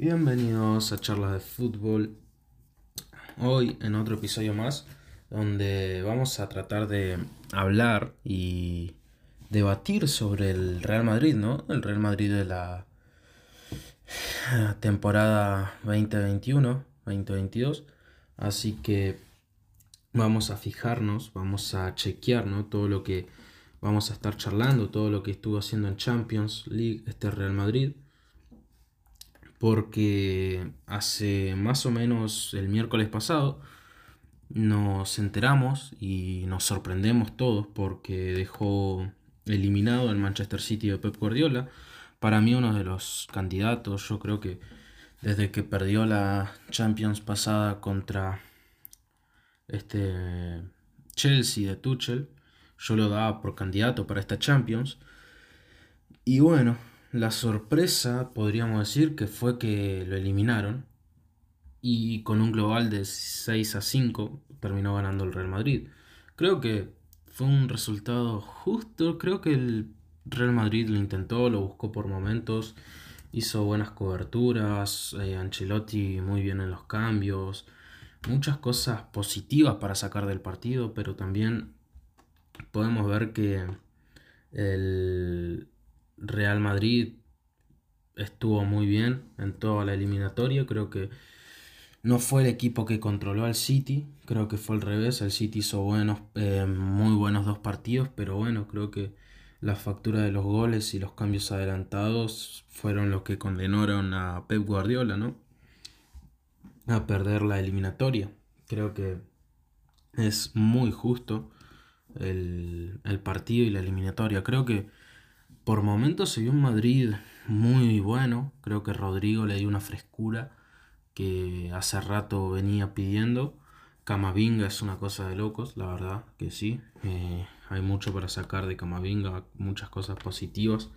Bienvenidos a Charlas de Fútbol. Hoy en otro episodio más donde vamos a tratar de hablar y debatir sobre el Real Madrid, ¿no? El Real Madrid de la temporada 2021-2022. Así que vamos a fijarnos, vamos a chequear, ¿no? Todo lo que vamos a estar charlando, todo lo que estuvo haciendo en Champions League este Real Madrid porque hace más o menos el miércoles pasado nos enteramos y nos sorprendemos todos porque dejó eliminado el Manchester City de Pep Guardiola. Para mí uno de los candidatos, yo creo que desde que perdió la Champions pasada contra este Chelsea de Tuchel, yo lo daba por candidato para esta Champions. Y bueno, la sorpresa, podríamos decir, que fue que lo eliminaron y con un global de 6 a 5 terminó ganando el Real Madrid. Creo que fue un resultado justo, creo que el Real Madrid lo intentó, lo buscó por momentos, hizo buenas coberturas, eh, Ancelotti muy bien en los cambios, muchas cosas positivas para sacar del partido, pero también podemos ver que el Real Madrid estuvo muy bien en toda la eliminatoria. Creo que no fue el equipo que controló al City. Creo que fue al revés. El City hizo buenos, eh, muy buenos dos partidos. Pero bueno, creo que la factura de los goles y los cambios adelantados fueron los que condenaron a Pep Guardiola, ¿no? A perder la eliminatoria. Creo que es muy justo el, el partido y la eliminatoria. Creo que por momentos se vio un Madrid muy bueno. Creo que Rodrigo le dio una frescura que hace rato venía pidiendo. Camavinga es una cosa de locos, la verdad que sí. Eh, hay mucho para sacar de Camavinga, muchas cosas positivas.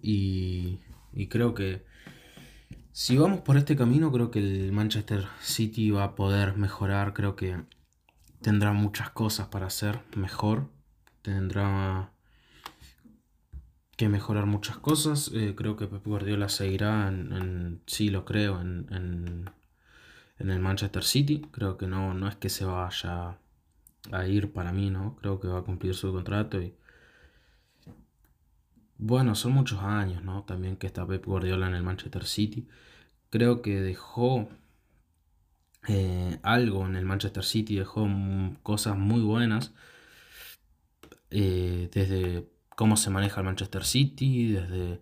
Y, y creo que si vamos por este camino, creo que el Manchester City va a poder mejorar. Creo que tendrá muchas cosas para hacer mejor. Tendrá que mejorar muchas cosas. Eh, creo que Pep Guardiola seguirá en, sí lo creo, en, en, el Manchester City. Creo que no, no es que se vaya a ir para mí, ¿no? Creo que va a cumplir su contrato y... Bueno, son muchos años, ¿no? También que está Pep Guardiola en el Manchester City. Creo que dejó eh, algo en el Manchester City, dejó cosas muy buenas. Eh, desde cómo se maneja el Manchester City, desde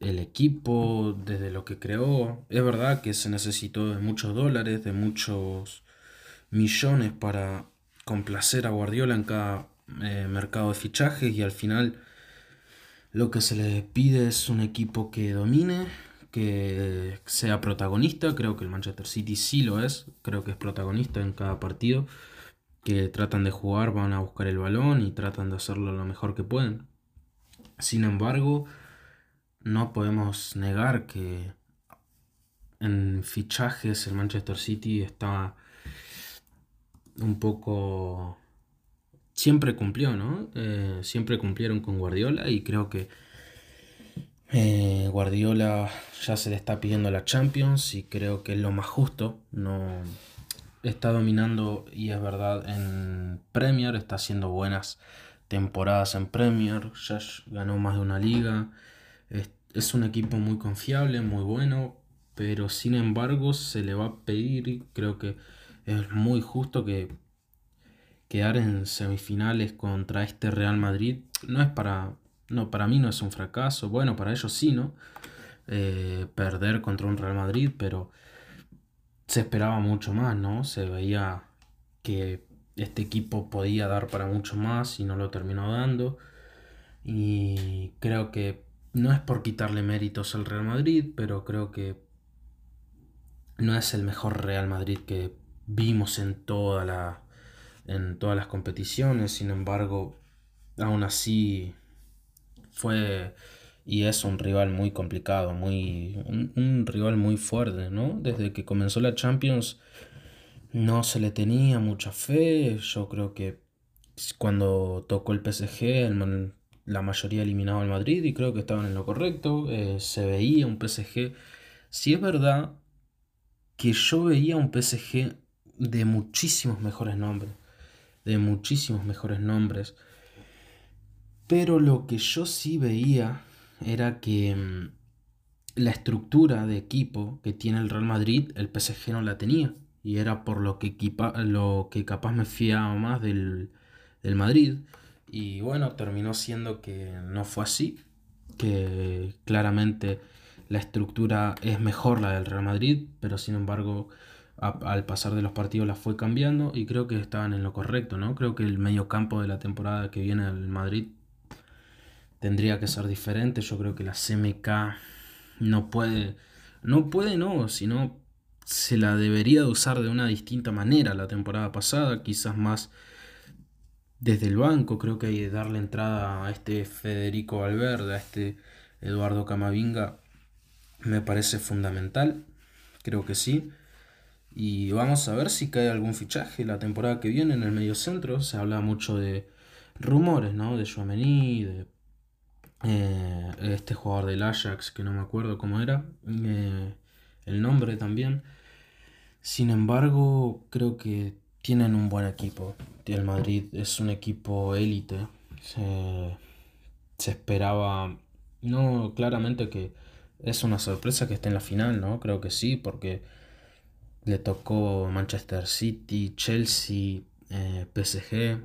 el equipo, desde lo que creó. Es verdad que se necesitó de muchos dólares, de muchos millones para complacer a Guardiola en cada eh, mercado de fichajes y al final lo que se le pide es un equipo que domine, que sea protagonista. Creo que el Manchester City sí lo es, creo que es protagonista en cada partido que tratan de jugar, van a buscar el balón y tratan de hacerlo lo mejor que pueden. Sin embargo, no podemos negar que en fichajes el Manchester City está un poco... Siempre cumplió, ¿no? Eh, siempre cumplieron con Guardiola y creo que eh, Guardiola ya se le está pidiendo la Champions y creo que es lo más justo. No, está dominando y es verdad en Premier, está haciendo buenas temporadas en Premier, ya ganó más de una liga, es, un equipo muy confiable, muy bueno, pero sin embargo se le va a pedir, creo que es muy justo que quedar en semifinales contra este Real Madrid no es para, no, para mí no es un fracaso, bueno, para ellos sí, ¿no? Eh, perder contra un Real Madrid, pero se esperaba mucho más, ¿no? Se veía que este equipo podía dar para mucho más y no lo terminó dando. Y creo que no es por quitarle méritos al Real Madrid, pero creo que no es el mejor Real Madrid que vimos en en todas las competiciones, sin embargo, aún así fue y es un rival muy complicado, muy un, rival muy fuerte, ¿no? Desde que comenzó la Champions no se le tenía mucha fe, yo creo que cuando tocó el PSG la mayoría eliminaba al Madrid y creo que estaban en lo correcto, eh, se veía un PSG Si es verdad que yo veía un PSG de muchísimos mejores nombres, de muchísimos mejores nombres, pero lo que yo sí veía era que mm, la estructura de equipo que tiene el Real Madrid, el PSG no la tenía. Y era por lo que, lo que capaz me fiaba más del, del Madrid. Y bueno, terminó siendo que no fue así. Que claramente la estructura es mejor la del Real Madrid, pero sin embargo al pasar de los partidos la fue cambiando y creo que estaban en lo correcto, ¿no? Creo que el medio campo de la temporada que viene al Madrid tendría que ser diferente. Yo creo que la CMK no puede, no puede, no, sino se la debería de usar de una distinta manera la temporada pasada, quizás más desde el banco. Creo que hay que darle entrada a este Federico Valverde, a este Eduardo Camavinga, me parece fundamental. Creo que sí. Y vamos a ver si cae algún fichaje la temporada que viene en el medio centro. Se habla mucho de rumores, ¿no? De Joamení, de eh, este jugador del Ajax, que no me acuerdo cómo era, eh, el nombre también. Sin embargo, creo que tienen un buen equipo. El Madrid es un equipo élite. Se, se, esperaba, no claramente que es una sorpresa que esté en la final, ¿no? Creo que sí, porque le tocó Manchester City, Chelsea, eh, PSG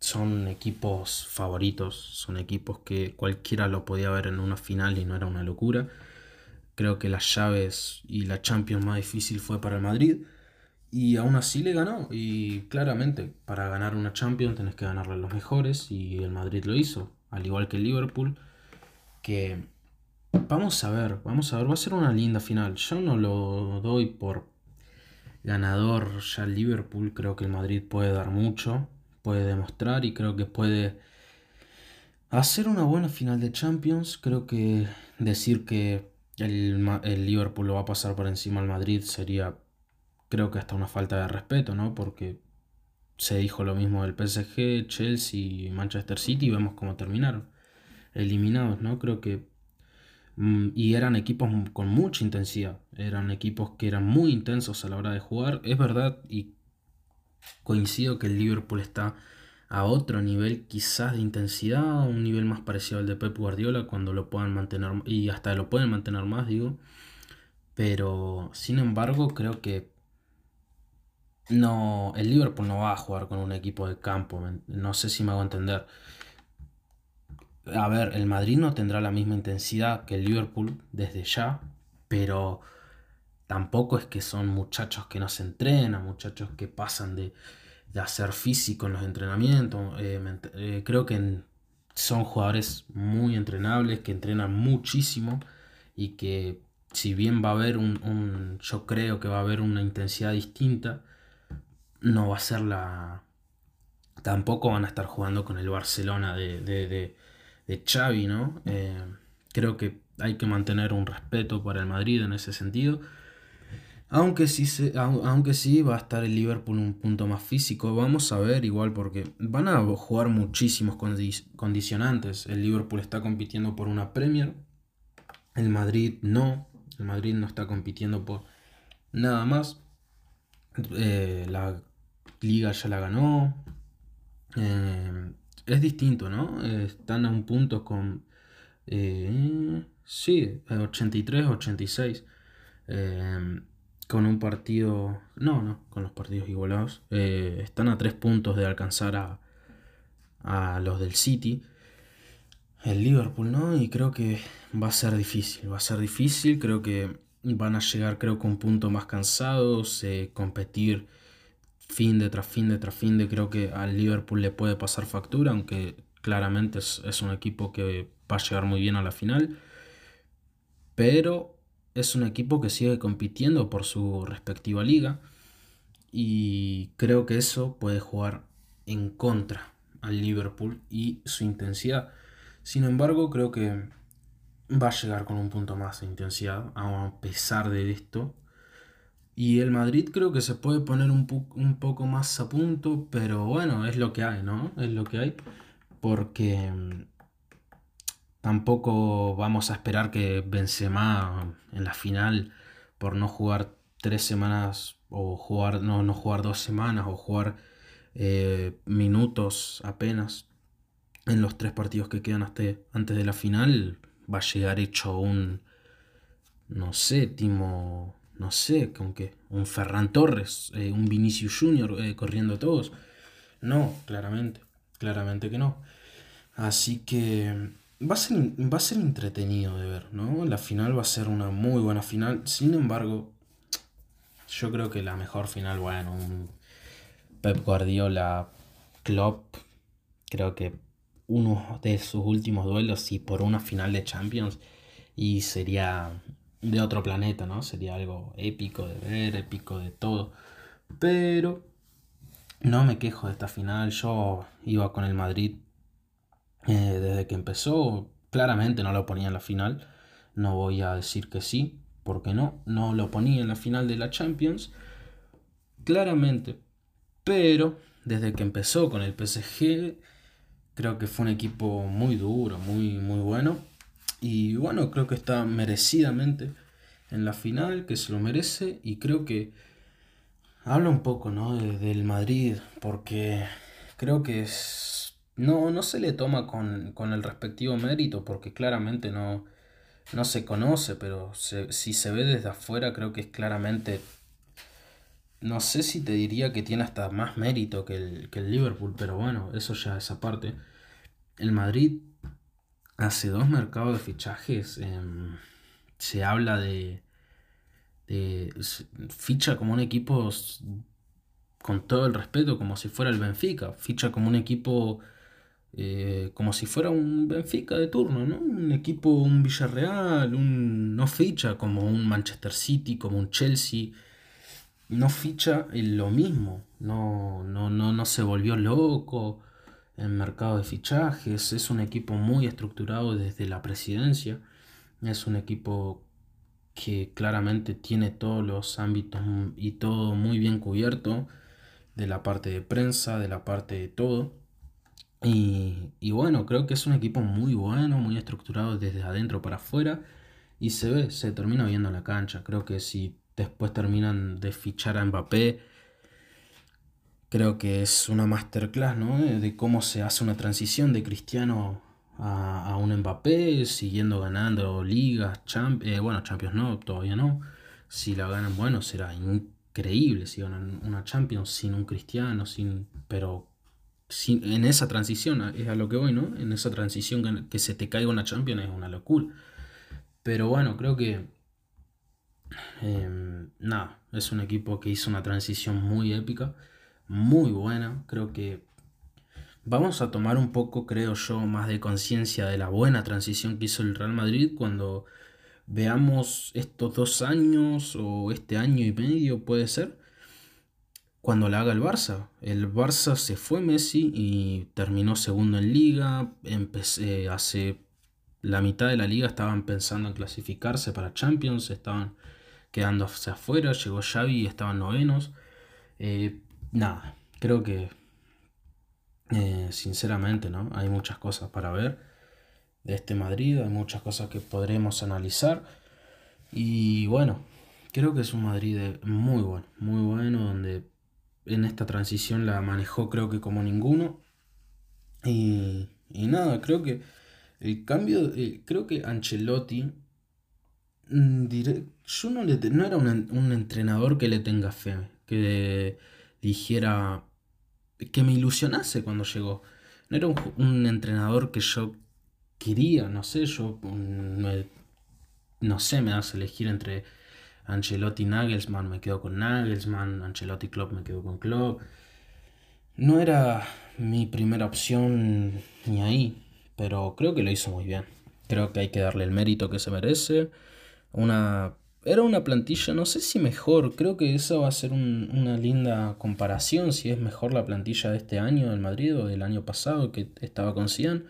son equipos favoritos, son equipos que cualquiera lo podía ver en una final y no era una locura. Creo que las llaves y la Champions más difícil fue para el Madrid y aún así le ganó. Y claramente, para ganar una Champions tenés que ganarle a los mejores y el Madrid lo hizo, al igual que el Liverpool, que vamos a ver, vamos a ver, va a ser una linda final. Yo no lo doy por ganador ya el Liverpool, creo que el Madrid puede dar mucho puede demostrar y creo que puede hacer una buena final de Champions. Creo que decir que el, el, Liverpool lo va a pasar por encima al Madrid sería, creo que hasta una falta de respeto, ¿no? Porque se dijo lo mismo del PSG, Chelsea y Manchester City y vemos cómo terminaron. Eliminados, ¿no? Creo que... Mm, y eran equipos con mucha intensidad. Eran equipos que eran muy intensos a la hora de jugar. Es verdad, y coincido que el Liverpool está a otro nivel quizás de intensidad, un nivel más parecido al de Pep Guardiola cuando lo puedan mantener y hasta lo pueden mantener más, digo. Pero sin embargo, creo que no el Liverpool no va a jugar con un equipo de campo, no sé si me hago entender. A ver, el Madrid no tendrá la misma intensidad que el Liverpool desde ya, pero tampoco es que son muchachos que no se entrenan, muchachos que pasan de, hacer físico en los entrenamientos. Eh, eh, creo que son jugadores muy entrenables, que entrenan muchísimo y que si bien va a haber un, yo creo que va a haber una intensidad distinta, no va a ser la... Tampoco van a estar jugando con el Barcelona de, de, de, Xavi, ¿no? Eh, creo que hay que mantener un respeto para el Madrid en ese sentido aunque sí, aunque sí va a estar el Liverpool un punto más físico, vamos a ver igual porque van a jugar muchísimos condicionantes. El Liverpool está compitiendo por una Premier, el Madrid no, el Madrid no está compitiendo por nada más. Eh, la liga ya la ganó. Eh, es distinto, ¿no? están a un punto con... Eh, sí, 83, 86 con un partido, no, no, con los partidos igualados, eh, están a tres puntos de alcanzar a, a los del City, el Liverpool, ¿no? Y creo que va a ser difícil, va a ser difícil, creo que van a llegar, creo que un punto más cansados, eh, competir fin de tras fin de tras fin de, creo que al Liverpool le puede pasar factura, aunque claramente es, es un equipo que va a llegar muy bien a la final, pero es un equipo que sigue compitiendo por su respectiva liga y creo que eso puede jugar en contra al Liverpool y su intensidad. Sin embargo, creo que va a llegar con un punto más de intensidad a pesar de esto. Y el Madrid creo que se puede poner un, poco más a punto, pero bueno, es lo que hay, ¿no? Es lo que hay. Porque Tampoco vamos a esperar que Benzema en la final por no jugar tres semanas o jugar, no, no jugar dos semanas o jugar eh, minutos apenas en los tres partidos que quedan hasta antes de la final, va a llegar hecho un, no sé, Timo, no sé, con qué, un Ferran Torres, eh, un Vinicius Junior eh, corriendo todos. No, claramente, claramente que no. Así que va a, ser, va a ser entretenido de ver, ¿no? La final va a ser una muy buena final. Sin embargo, yo creo que la mejor final, bueno, un Pep Guardiola Klopp, creo que uno de sus últimos duelos y por una final de Champions y sería de otro planeta, ¿no? Sería algo épico de ver, épico de todo. Pero no me quejo de esta final, yo iba con el Madrid eh, desde que empezó, claramente no lo ponía en la final, no voy a decir que sí, porque no, no lo ponía en la final de la Champions, claramente, pero desde que empezó con el PSG, creo que fue un equipo muy duro, muy, muy bueno, y bueno, creo que está merecidamente en la final, que se lo merece, y creo que habla un poco, ¿no? del Madrid, porque creo que es, no, no se le toma con, con el respectivo mérito, porque claramente no no se conoce, pero si se ve desde afuera creo que es claramente... No sé si te diría que tiene hasta más mérito que el, que el Liverpool, pero bueno, eso ya es aparte. El Madrid hace dos mercados de fichajes. Em, se habla de, de... Ficha como un equipo con todo el respeto, como si fuera el Benfica. Ficha como un equipo eh, como si fuera un Benfica de turno, ¿no? Un equipo, un Villarreal, un, no ficha como un Manchester City, como un Chelsea, no ficha en lo mismo, no, no, no, no se volvió loco en mercado de fichajes, es un equipo muy estructurado desde la presidencia, es un equipo que claramente tiene todos los ámbitos y todo muy bien cubierto, de la parte de prensa, de la parte de todo. Y, bueno, creo que es un equipo muy bueno, muy estructurado desde adentro para afuera. Y se ve, se termina viendo en la cancha. Creo que si después terminan de fichar a Mbappé, creo que es una masterclass, ¿no? De cómo se hace una transición de Cristiano a, un Mbappé, siguiendo ganando ligas, champ eh, bueno, Champions no, todavía no. Si la ganan, bueno, será increíble si ganan una Champions sin un Cristiano, sin, pero en esa transición, es a lo que voy, ¿no? En esa transición que, se te caiga una Champions es una locura. Pero bueno, creo que. Em, nada, es un equipo que hizo una transición muy épica, muy buena. Creo que vamos a tomar un poco, creo yo, más de conciencia de la buena transición que hizo el Real Madrid cuando veamos estos dos años o este año y medio, puede ser cuando la haga el Barça. El Barça se fue Messi y terminó segundo en liga. Empecé hace la mitad de la liga estaban pensando en clasificarse para Champions, estaban quedándose afuera, llegó Xavi y estaban novenos. Eh, nada, creo que eh, sinceramente no, hay muchas cosas para ver de este Madrid, hay muchas cosas que podremos analizar y bueno, creo que es un Madrid muy bueno, muy bueno donde en esta transición la manejó creo que como ninguno. Y, y nada, creo que el cambio, eh, creo que Ancelotti, mm, yo no, le, no era un, entrenador que le tenga fe, que dijera, que me ilusionase cuando llegó. No era un, entrenador que yo quería, no sé, yo mm, no sé, me das a elegir entre Ancelotti Nagelsmann me quedo con Nagelsmann, Ancelotti Klopp me quedo con Klopp. No era mi primera opción ni ahí, pero creo que lo hizo muy bien. Creo que hay que darle el mérito que se merece. Una era una plantilla, no sé si mejor, creo que esa va a ser una linda comparación, si es mejor la plantilla de este año del Madrid o del año pasado que estaba con Cian.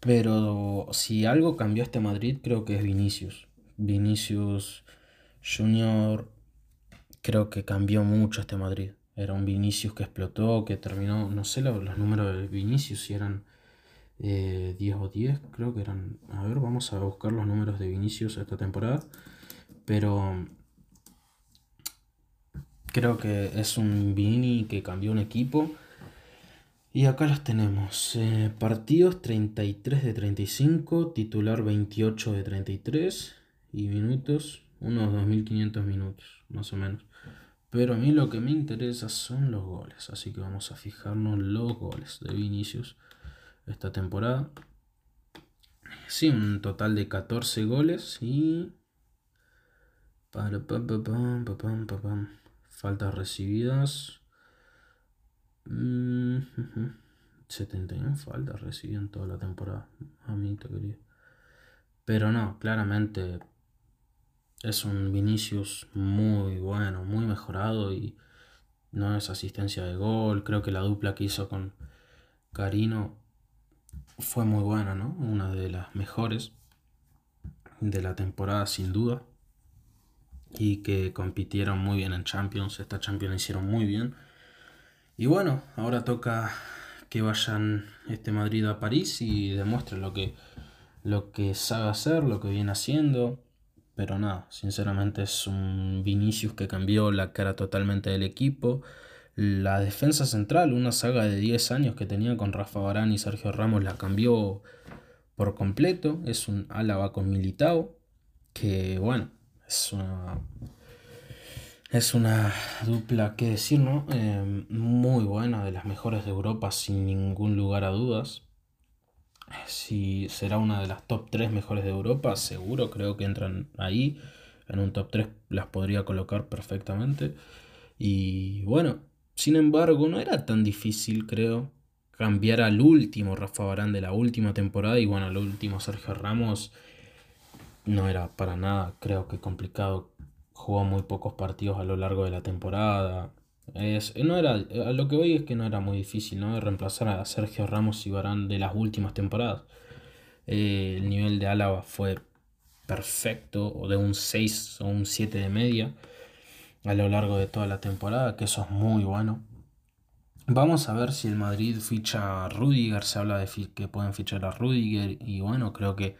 Pero si algo cambió este Madrid, creo que es Vinicius. Vinicius Junior creo que cambió mucho este Madrid. Era un Vinicius que explotó, que terminó, no sé los, números de Vinicius, si eran 10 eh, o 10, creo que eran... A ver, vamos a buscar los números de Vinicius esta temporada. Pero creo que es un Vini que cambió un equipo. Y acá los tenemos. Eh, partidos 33 de 35, titular 28 de 33 y minutos unos 2500 minutos, más o menos. Pero a mí lo que me interesa son los goles, así que vamos a fijarnos los goles de Vinicius esta temporada. Sí, un total de 14 goles y... Faltas recibidas. 71 mm, faltas recibidas en toda la temporada. A mí te quería. Pero no, claramente es un Vinicius muy bueno, muy mejorado y no es asistencia de gol. Creo que la dupla que hizo con Carino fue muy buena, ¿no? Una de las mejores de la temporada sin duda. Y que compitieron muy bien en Champions. Esta Champions hicieron muy bien. Y bueno, ahora toca que vayan este Madrid a París y demuestren lo que, lo que sabe hacer, lo que viene haciendo. Pero nada, sinceramente es un Vinicius que cambió la cara totalmente del equipo. La defensa central, una saga de 10 años que tenía con Rafa Barán y Sergio Ramos, la cambió por completo. Es un Álava con Militao, que bueno, es una, es una dupla, que decir, ¿no? Eh, muy buena, de las mejores de Europa, sin ningún lugar a dudas si será una de las top 3 mejores de Europa, seguro creo que entran ahí. En un top 3 las podría colocar perfectamente. Y bueno, sin embargo, no era tan difícil, creo, cambiar al último Rafa Barán de la última temporada y bueno, al último Sergio Ramos. No era para nada, creo que complicado. Jugó muy pocos partidos a lo largo de la temporada. Es, no era, a lo que voy es que no era muy difícil ¿no? reemplazar a Sergio Ramos y Barán de las últimas temporadas. Eh, el nivel de Álava fue perfecto, o de un 6 o un 7 de media a lo largo de toda la temporada, que eso es muy bueno. Vamos a ver si el Madrid ficha a Rudiger, se habla de que pueden fichar a Rudiger y bueno, creo que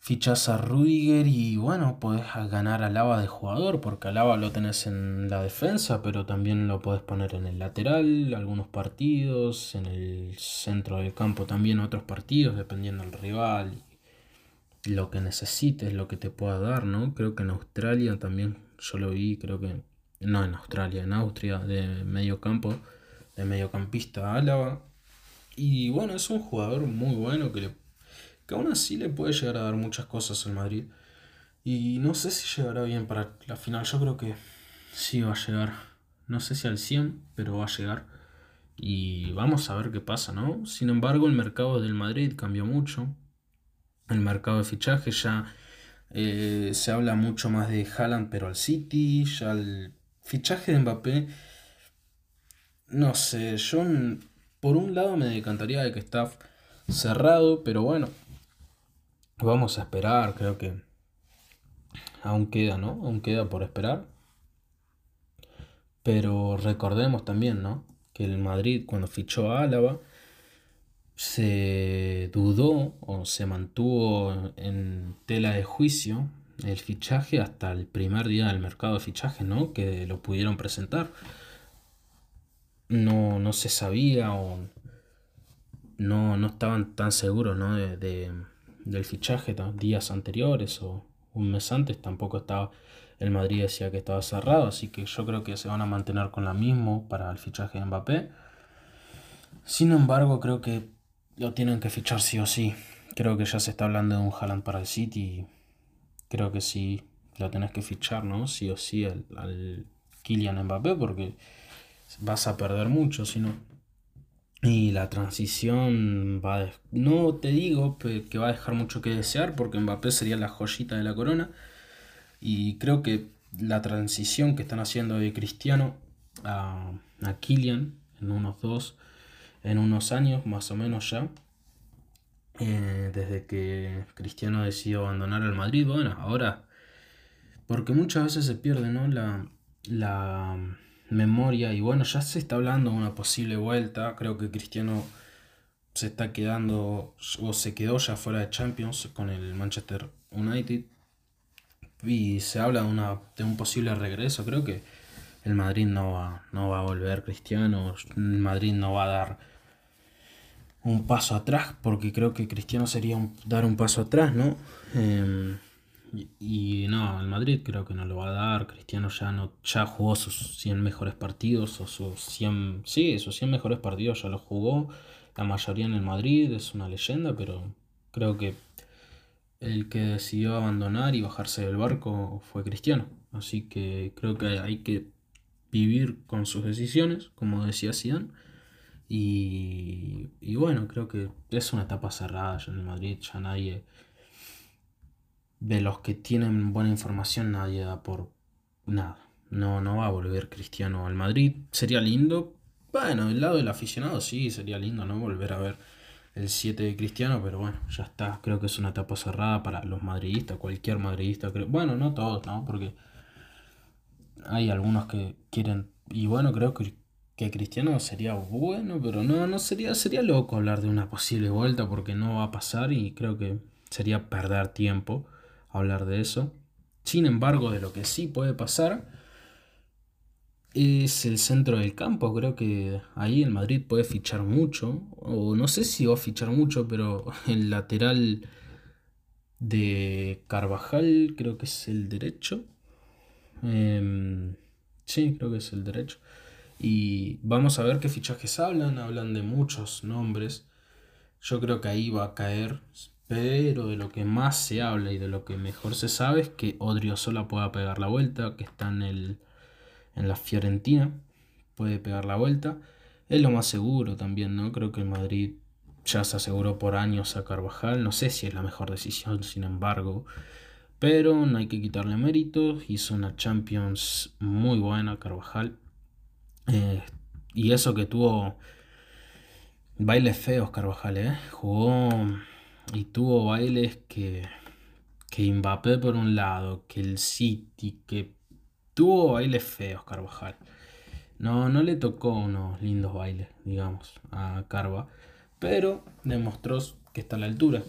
fichas a Rudiger y bueno, podés ganar a Lava de jugador, porque a Lava lo tenés en la defensa, pero también lo podés poner en el lateral, algunos partidos, en el centro del campo también otros partidos, dependiendo del rival, lo que necesites, lo que te pueda dar, ¿no? Creo que en Australia también, yo lo vi, creo que, no en Australia, en Austria, de medio campo, de mediocampista Álava. Y bueno, es un jugador muy bueno que le que aún así le puede llegar a dar muchas cosas al Madrid. Y no sé si llegará bien para la final. Yo creo que sí va a llegar. No sé si al 100, pero va a llegar. Y vamos a ver qué pasa, ¿no? Sin embargo, el mercado del Madrid cambió mucho. El mercado de fichaje ya eh, se habla mucho más de Haaland, pero al City. Ya el fichaje de Mbappé. No sé, yo por un lado me decantaría de que está cerrado, pero bueno, Vamos a esperar, creo que aún queda, ¿no? Aún queda por esperar. Pero recordemos también, ¿no? Que el Madrid cuando fichó a Álava se dudó o se mantuvo en tela de juicio el fichaje hasta el primer día del mercado de fichaje, ¿no? Que lo pudieron presentar. No, no se sabía o no, no estaban tan seguros, ¿no? de del fichaje días anteriores o un mes antes tampoco estaba el Madrid decía que estaba cerrado así que yo creo que se van a mantener con la misma para el fichaje de Mbappé. Sin embargo creo que lo tienen que fichar sí o sí. Creo que ya se está hablando de un Haaland para el City creo que sí lo tenés que fichar no sí o sí al, al Kylian Mbappé porque vas a perder mucho si no y la transición va a no te digo que va a dejar mucho que desear porque Mbappé sería la joyita de la corona. Y creo que la transición que están haciendo de Cristiano a, a Kylian en unos dos en unos años más o menos ya eh, desde que Cristiano decidió abandonar el Madrid bueno ahora porque muchas veces se pierde no la la memoria y bueno, ya se está hablando de una posible vuelta, creo que Cristiano se está quedando o se quedó ya fuera de Champions con el Manchester United, y se habla de, una, de un posible regreso. Creo que el Madrid no va, no va a volver Cristiano, el Madrid no va a dar un paso atrás, porque creo que Cristiano sería dar un paso atrás, ¿no? Em, y, no, el Madrid creo que no lo va a dar. Cristiano ya no ya jugó sus 100 mejores partidos o sus 100, sí, sus 100 mejores partidos ya los jugó. La mayoría en el Madrid es una leyenda, pero creo que el que decidió abandonar y bajarse del barco fue Cristiano. Así que creo que hay que vivir con sus decisiones, como decía Zidane. Y, y bueno, creo que es una etapa cerrada ya en el Madrid, ya nadie, de los que tienen buena información, nadie da por nada. No, no va a volver Cristiano al Madrid. Sería lindo. Bueno, del lado del aficionado sí, sería lindo, ¿no? Volver a ver el 7 de Cristiano, pero bueno, ya está. Creo que es una etapa cerrada para los madridistas, cualquier madridista. Creo. Bueno, no todos, ¿no? Porque hay algunos que quieren. Y bueno, creo que, que Cristiano sería bueno, pero no, no sería, sería loco hablar de una posible vuelta porque no va a pasar y creo que sería perder tiempo hablar de eso. Sin embargo, de lo que sí puede pasar es el centro del campo. Creo que ahí el Madrid puede fichar mucho. O no sé si va a fichar mucho, pero el lateral de Carvajal creo que es el derecho. Em, sí, creo que es el derecho. Y vamos a ver qué fichajes hablan. Hablan de muchos nombres. Yo creo que ahí va a caer. Pero de lo que más se habla y de lo que mejor se sabe es que Odriozola pueda pegar la vuelta, que está en, el, en la Fiorentina. Puede pegar la vuelta. Es lo más seguro también, ¿no? Creo que el Madrid ya se aseguró por años a Carvajal. No sé si es la mejor decisión, sin embargo pero no hay que quitarle méritos. Hizo una Champions muy buena, Carvajal. Eh, y eso que tuvo bailes feos, Carvajal, ¿eh? Jugó y tuvo bailes que, que Mbappé por un lado, que el City, que tuvo bailes feos, Carvajal. No, no le tocó unos lindos bailes, digamos, a Carva, pero demostró que está a la altura.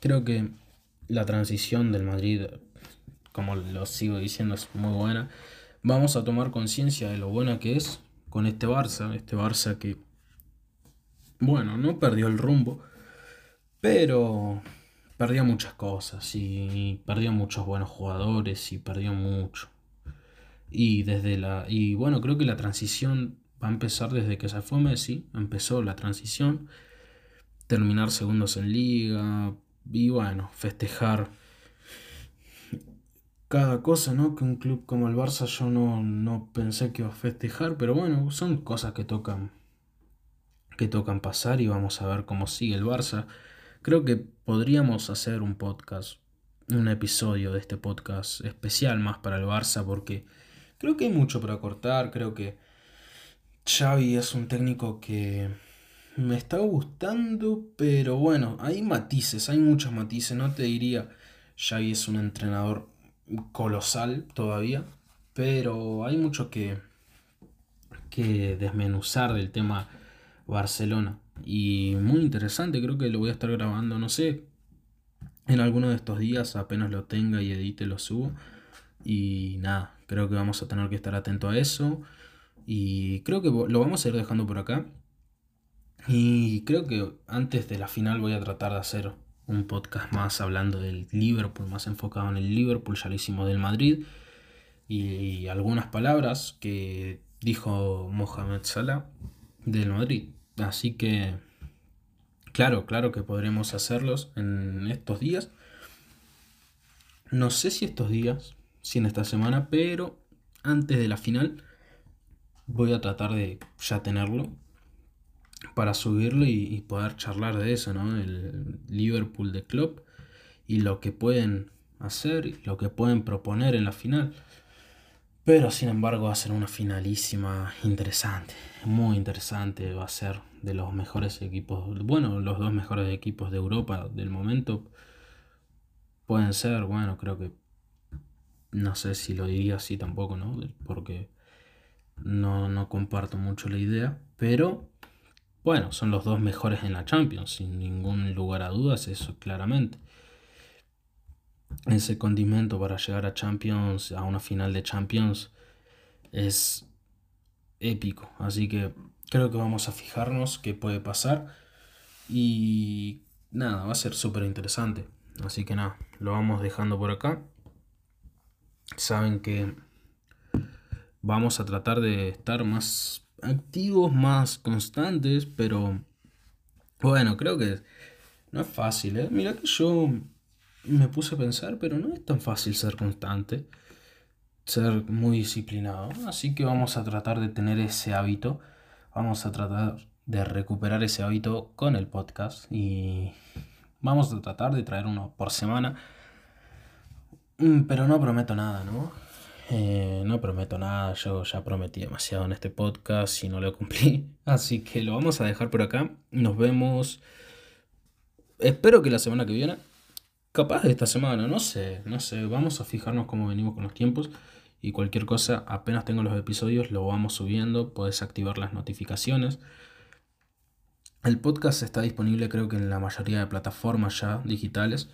Creo que la transición del Madrid, como lo sigo diciendo, es muy buena. Vamos a tomar conciencia de lo buena que es con este Barça, este Barça que, bueno, no perdió el rumbo, pero perdió muchas cosas y perdió muchos buenos jugadores y perdió mucho. Y desde la y bueno, creo que la transición va a empezar desde que se fue Messi, empezó la transición, terminar segundos en liga, y bueno, festejar cada cosa, ¿no? Que un club como el Barça yo no, no pensé que iba a festejar, pero bueno, son cosas que tocan que tocan pasar y vamos a ver cómo sigue el Barça. Creo que podríamos hacer un podcast, un episodio de este podcast especial más para el Barça porque creo que hay mucho para cortar, creo que Xavi es un técnico que me está gustando, pero bueno, hay matices, hay muchos matices. No te diría, Xavi es un entrenador colosal todavía, pero hay mucho que, que desmenuzar del tema Barcelona. Y muy interesante, creo que lo voy a estar grabando, no sé, en alguno de estos días, apenas lo tenga y edite, lo subo. Y nada, creo que vamos a tener que estar atento a eso. Y creo que lo vamos a ir dejando por acá. Y creo que antes de la final voy a tratar de hacer un podcast más hablando del Liverpool, más enfocado en el Liverpool, ya lo hicimos del Madrid. Y algunas palabras que dijo Mohamed Salah del Madrid. Así que, claro, claro que podremos hacerlos en estos días. No sé si estos días, si en esta semana, pero antes de la final voy a tratar de ya tenerlo para subirlo y, poder charlar de eso, ¿no? El Liverpool de club y lo que pueden hacer y lo que pueden proponer en la final. Pero sin embargo va a ser una finalísima interesante, muy interesante, va a ser de los mejores equipos, bueno, los dos mejores equipos de Europa del momento pueden ser, bueno, creo que no sé si lo diría así tampoco, ¿no? Porque no, no comparto mucho la idea, pero bueno, son los dos mejores en la Champions, sin ningún lugar a dudas, eso claramente. Ese condimento para llegar a Champions, a una final de Champions, es épico. Así que creo que vamos a fijarnos qué puede pasar. Y nada, va a ser súper interesante. Así que nada, lo vamos dejando por acá. Saben que vamos a tratar de estar más activos, más constantes, pero bueno, creo que no es fácil, ¿eh? Mira que yo me puse a pensar, pero no es tan fácil ser constante, ser muy disciplinado. Así que vamos a tratar de tener ese hábito, vamos a tratar de recuperar ese hábito con el podcast y vamos a tratar de traer uno por semana. Mm, pero no prometo nada, ¿no? Eh, no prometo nada, yo ya prometí demasiado en este podcast y no lo cumplí. Así que lo vamos a dejar por acá. Nos vemos. Espero que la semana que viene. Capaz de esta semana, no sé, no sé. Vamos a fijarnos cómo venimos con los tiempos. Y cualquier cosa, apenas tengo los episodios, lo vamos subiendo. Puedes activar las notificaciones. El podcast está disponible creo que en la mayoría de plataformas ya digitales.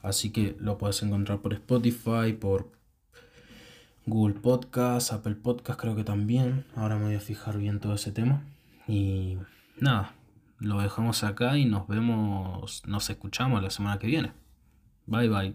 Así que lo puedes encontrar por Spotify, por Google Podcast, Apple Podcast creo que también. Ahora me voy a fijar bien todo ese tema. Y nada, lo dejamos acá y nos vemos, nos escuchamos la semana que viene. Bye bye.